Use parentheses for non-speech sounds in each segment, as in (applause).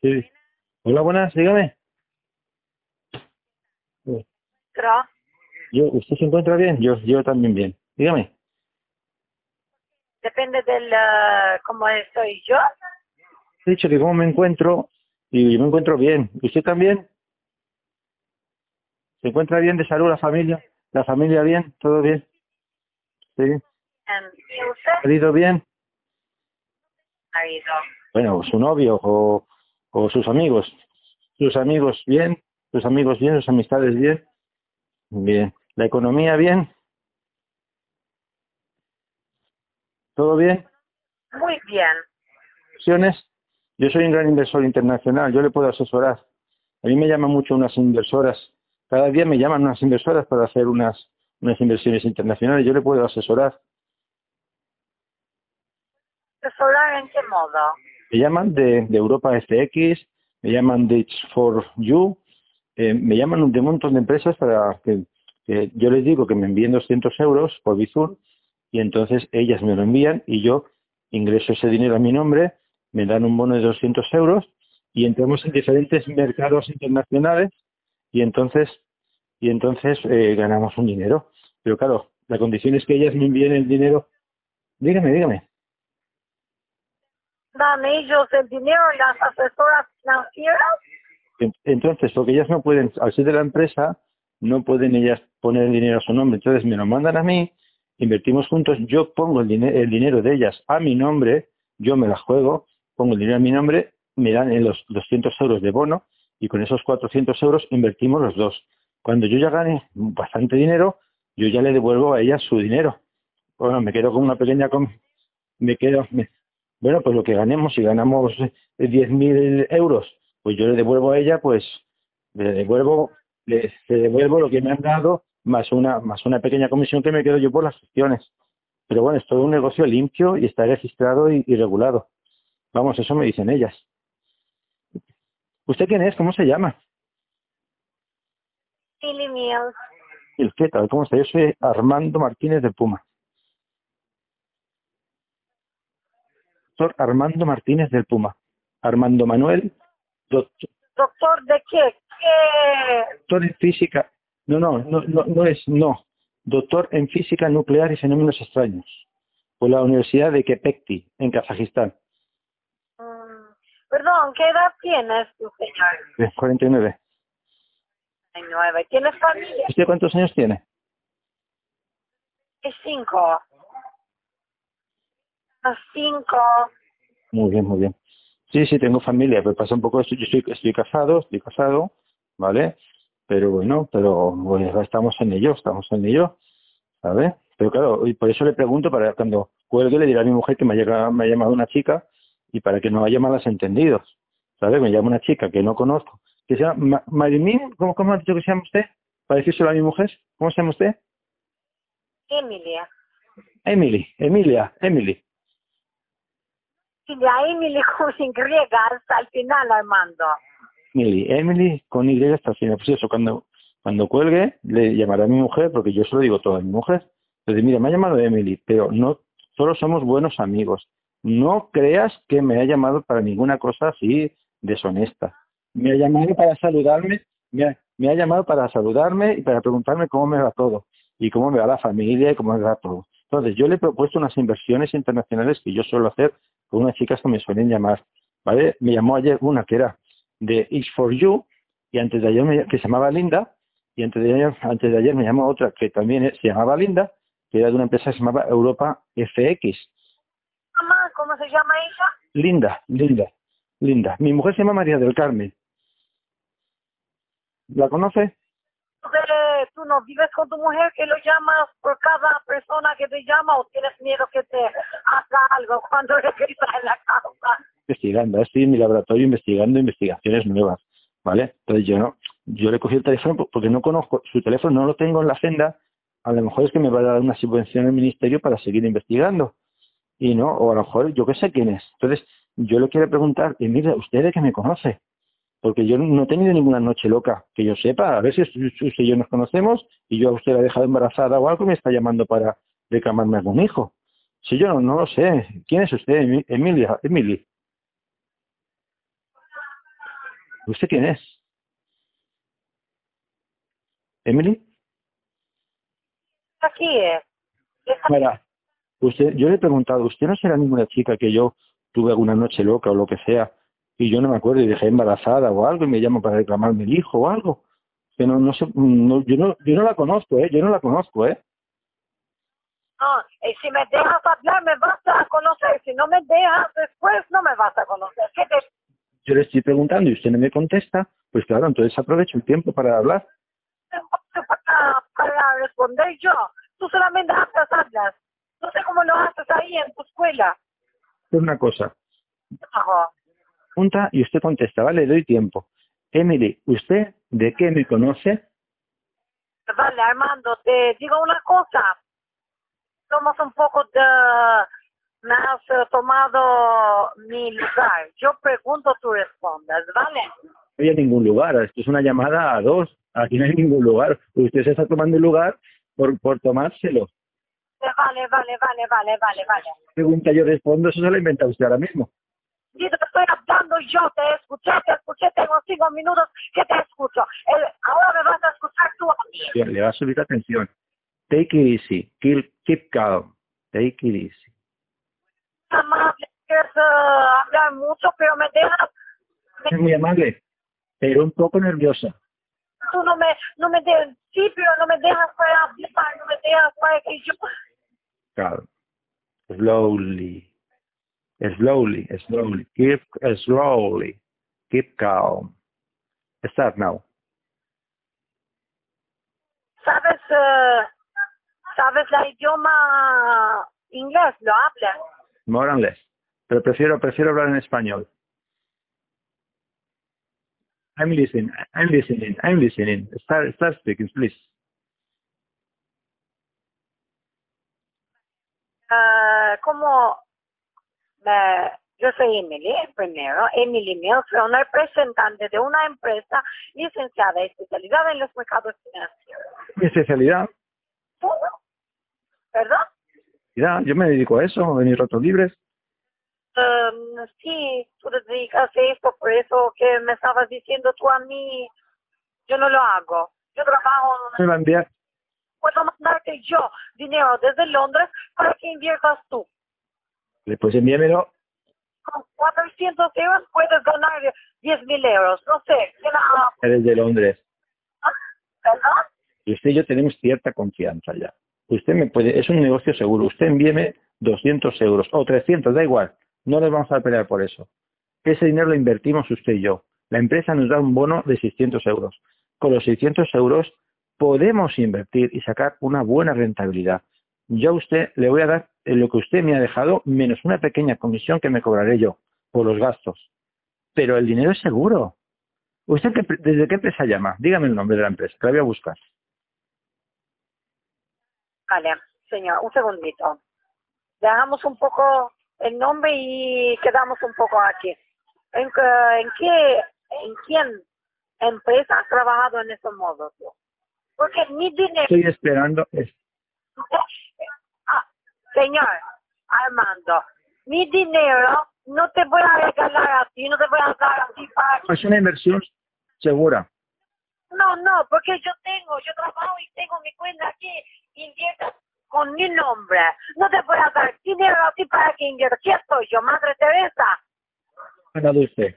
Sí. Hola, buenas, dígame. Yo, ¿Usted se encuentra bien? Yo, yo también bien. Dígame. depende del eh, cómo estoy yo. He dicho que cómo me encuentro y me encuentro bien. ¿Usted también? ¿Se encuentra bien de salud la familia? ¿La familia bien? ¿Todo bien? ¿Sí? em, ¿Y usted? ¿Ha ido bien? Marido. Bueno, su novio o, o sus amigos. ¿Sus amigos bien? ¿Sus amigos bien? ¿Sus amistades bien? Bien. ¿La economía bien? ¿Todo bien? Muy bien. inversiones. Yo soy un gran inversor internacional, yo le puedo asesorar. A mí me llaman mucho unas inversoras. Cada día me llaman unas inversoras para hacer unas, unas inversiones internacionales. Yo le puedo asesorar. ¿Asesorar en qué modo? Me llaman de, de Europa FX, me llaman de It's for You, eh, me llaman de un montón de empresas para que, que yo les digo que me envíen 200 euros por Bizur y entonces ellas me lo envían y yo ingreso ese dinero a mi nombre, me dan un bono de 200 euros y entramos en diferentes mercados internacionales y entonces y entonces eh, ganamos un dinero. Pero claro, la condición es que ellas me envíen el dinero. Dígame, dígame. ¿Dan ellos el dinero las asesoras financieras? En- Entonces, porque ellas no pueden, al ser de la empresa, no pueden ellas poner el dinero a su nombre. Entonces me lo mandan a mí, invertimos juntos, yo pongo el, dine- el dinero de ellas a mi nombre, yo me la juego, pongo el dinero a mi nombre, me dan los 200 euros de bono y con esos 400 euros invertimos los dos. Cuando yo ya gane bastante dinero, yo ya le devuelvo a ellas su dinero. Bueno, me quedo con una pequeña... com- me quedo... bueno, pues lo que ganemos, si ganamos eh, 10.000 euros, pues yo le devuelvo a ella, pues le devuelvo, le, le devuelvo lo que me han dado más una más una pequeña comisión que me quedo yo por las gestiones. Pero bueno, es todo un negocio limpio y está registrado y, y regulado. Vamos, eso me dicen ellas. ¿Usted quién es? ¿Cómo se llama? Silly Mills. ¿Y ¿Qué tal? ¿Cómo está? Yo soy Armando Martínez de Puma. Doctor Armando Martínez del Puma. Armando Manuel, doctor, ¿Doctor de qué? ¿Qué? doctor en física. No, no, no, no, no es, no. Doctor en física nuclear y fenómenos extraños. Por la Universidad de Kepekti, en Kazajistán. Mm, perdón, ¿qué edad tienes tu señor? De 49. Nueve. ¿Tienes familia? ¿Usted cuántos años tiene? Es cinco. A cinco. Muy bien, muy bien. Sí, sí, tengo familia, pero pasa un poco esto. Yo estoy, estoy casado, estoy casado, ¿vale? Pero bueno, pero bueno, estamos en ello, estamos en ello, ¿sabes? Pero claro, y por eso le pregunto, para cuando cuelgue le diré a mi mujer que me ha, llegado, me ha llamado una chica y para que no haya malos entendidos, ¿sabes? Me llama una chica que no conozco, que se llama Ma- Marimín, ¿cómo, ¿cómo ha dicho que se llama usted? Para decírselo a mi mujer, ¿cómo se llama usted? Emilia. Emily, Emilia, Emily. Y de ahí Emily con Y hasta el final, Armando. Emily, Emily con Y hasta el final. Pues eso, cuando, cuando cuelgue, le llamaré a mi mujer, porque yo se lo digo todo a mi mujer. Entonces, mira, me ha llamado Emily, pero no, solo somos buenos amigos. No creas que me ha llamado para ninguna cosa así deshonesta. Me ha llamado para saludarme, me ha, me ha llamado para saludarme y para preguntarme cómo me va todo, y cómo me va la familia y cómo me va todo. Entonces, yo le he propuesto unas inversiones internacionales que yo suelo hacer con unas chicas que me suelen llamar. ¿Vale? Me llamó ayer una que era de X for You y antes de ayer me- que se llamaba Linda y antes de ayer, antes de ayer me llamó otra que también se llamaba Linda que era de una empresa que se llamaba Europa FX. Mamá, ¿cómo se llama ella? Linda, Linda, Linda. Mi mujer se llama María del Carmen. ¿La conoce? Eh, ¿Tú no vives con tu mujer que lo llamas por cada persona que te llama o tienes miedo que te haga algo cuando casa? Investigando, estoy en mi laboratorio investigando investigaciones nuevas, ¿vale? Entonces yo no, yo le cogí el teléfono po- porque no conozco su teléfono, no lo tengo en la agenda. A lo mejor es que me va a dar una subvención el ministerio para seguir investigando. y no, o a lo mejor yo qué sé quién es. Entonces, yo le quiero preguntar, y mire, usted de que me conoce, porque yo no he tenido ninguna noche loca, que yo sepa, a ver si usted y yo nos conocemos y yo a usted la he dejado embarazada o algo y me está llamando para reclamarme algún hijo. Si yo no, no lo sé, ¿quién es usted, Emi- Emilia? Emily. ¿Usted quién es? ¿Emily? Aquí es. Mira, usted, yo le he preguntado, ¿usted no será ninguna chica que yo tuve alguna noche loca o lo que sea y yo no me acuerdo y dejé embarazada o algo y me llamo para reclamarme el hijo o algo? Que no, no sé, no, yo no, yo no la conozco, ¿eh? Yo no la conozco, ¿eh? No, y si me dejas hablar me vas a conocer. Si no me dejas después no me vas a conocer. ¿Qué te Yo le estoy preguntando y usted no me contesta, pues claro, entonces aprovecho el tiempo para hablar. para, para responder yo? Tú solamente hablas, hablas. No sé cómo lo haces ahí en tu escuela. Es una cosa, Ajo. pregunta y usted contesta, ¿vale? Le doy tiempo. Emily, ¿usted de qué me conoce? Vale, Armando, te digo una cosa. Somos un poco de... Me has eh, tomado mi lugar. Yo pregunto, tú respondes, ¿vale? No hay ningún lugar, esto es una llamada a dos, aquí no hay ningún lugar. Usted se está tomando el lugar por, por tomárselo. Eh, Vale, vale, vale, vale, vale, vale. Pregunta, yo respondo, eso se lo inventa usted ahora mismo. Sí, te estoy hablando yo, te escuché, te escuché, tengo cinco minutos que te escucho. El- ahora me vas a escuchar tú a mí. Le va a subir la atención. Take it easy, keep, keep calm, take it easy. Amable, quieres eh, hablar mucho, pero me dejas, me- Es muy amable, pero un poco nerviosa. tú no me, no me dejas, sí, pero no me dejas para hablar, no me dejas para que yo, Calm. Slowly. Slowly, slowly. Keep slowly. Keep calm. Start now. sabes, eh, sabes la idioma inglés, lo hablas. More and less. Pero prefiero, prefiero hablar en español. I'm listening, I'm listening, I'm listening. Start, start speaking, please. Eh, como eh, yo soy Emily, primero, Emily Mills, soy una representante de una empresa licenciada y especializada en los mercados financieros. Mi especialidad. ¿Perdón? Yo me dedico a eso, en mis ratos libres. Um, sí, tú te dedicas a esto, por eso que me estabas diciendo tú a mí, yo no lo hago. Yo trabajo, Me va a enviar, puedo mandarte yo dinero desde Londres para que inviertas tú. después envíamelo. Con 400 euros puedes ganar 10 mil euros. No sé, ¿qué la- Eres de Londres. ¿Perdón? Y usted y yo tenemos cierta confianza ya. Usted me puede, es un negocio seguro. Usted envíeme 200 euros o 300, da igual. No nos vamos a pelear por eso. Ese dinero lo invertimos usted y yo. La empresa nos da un bono de 600 euros. Con los 600 euros podemos invertir y sacar una buena rentabilidad. Yo a usted le voy a dar lo que usted me ha dejado menos una pequeña comisión que me cobraré yo por los gastos. Pero el dinero es seguro. ¿Usted qué, desde qué empresa llama? Dígame el nombre de la empresa, que la voy a buscar. Vale, señor, un segundito. Dejamos un poco el nombre y quedamos un poco aquí. ¿En, en qué, en quién empresa has trabajado en ese modo tú? Porque mi dinero, Estoy esperando. es- (laughs) Ah, señor Armando, mi dinero no te voy a regalar a ti, no te voy a dar a ti para Es una inversión segura. No, no, porque yo tengo, mi nombre. No te a dar dinero a ti para que. ¿Quién soy yo, Madre Teresa? ¿Ha ganado usted?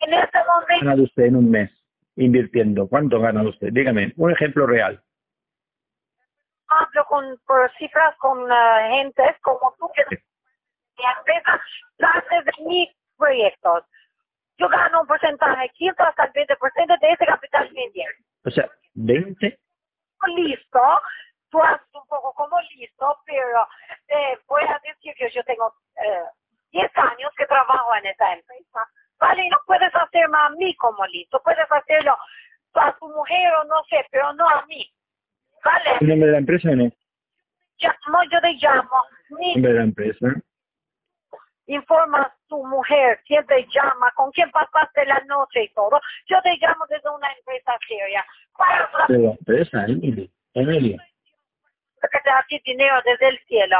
En este ¿Ha momento, ganado usted en un mes invirtiendo? ¿Cuánto ha ganado usted? Dígame, un ejemplo real. hablo con, por cifras con eh, gentes como tú que empresa parte de mis proyectos. Yo gano un porcentaje, 15 hasta el 20% de ese capital invierto. O sea, 20. listo, haces un poco como listo, pero eh, voy a decir que yo tengo eh, 10 años que trabajo en esa empresa. Vale, y no puedes hacerme a mí como listo, puedes hacerlo a tu mujer o no sé, pero no a mí. Vale, ¿El nombre de la empresa o no? llamo, yo te llamo, El ni nombre de la empresa. informa a tu mujer, quién te llama, con quién pasaste la noche y todo. Yo te llamo desde una empresa seria. Para De la empresa, Emily. Emily. Que te da a ti dinero desde el cielo.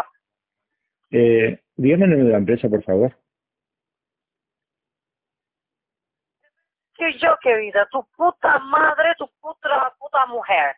Eh, dígame el nombre de la empresa, por favor. decir yo, querida, tu puta madre, tu puta, puta mujer.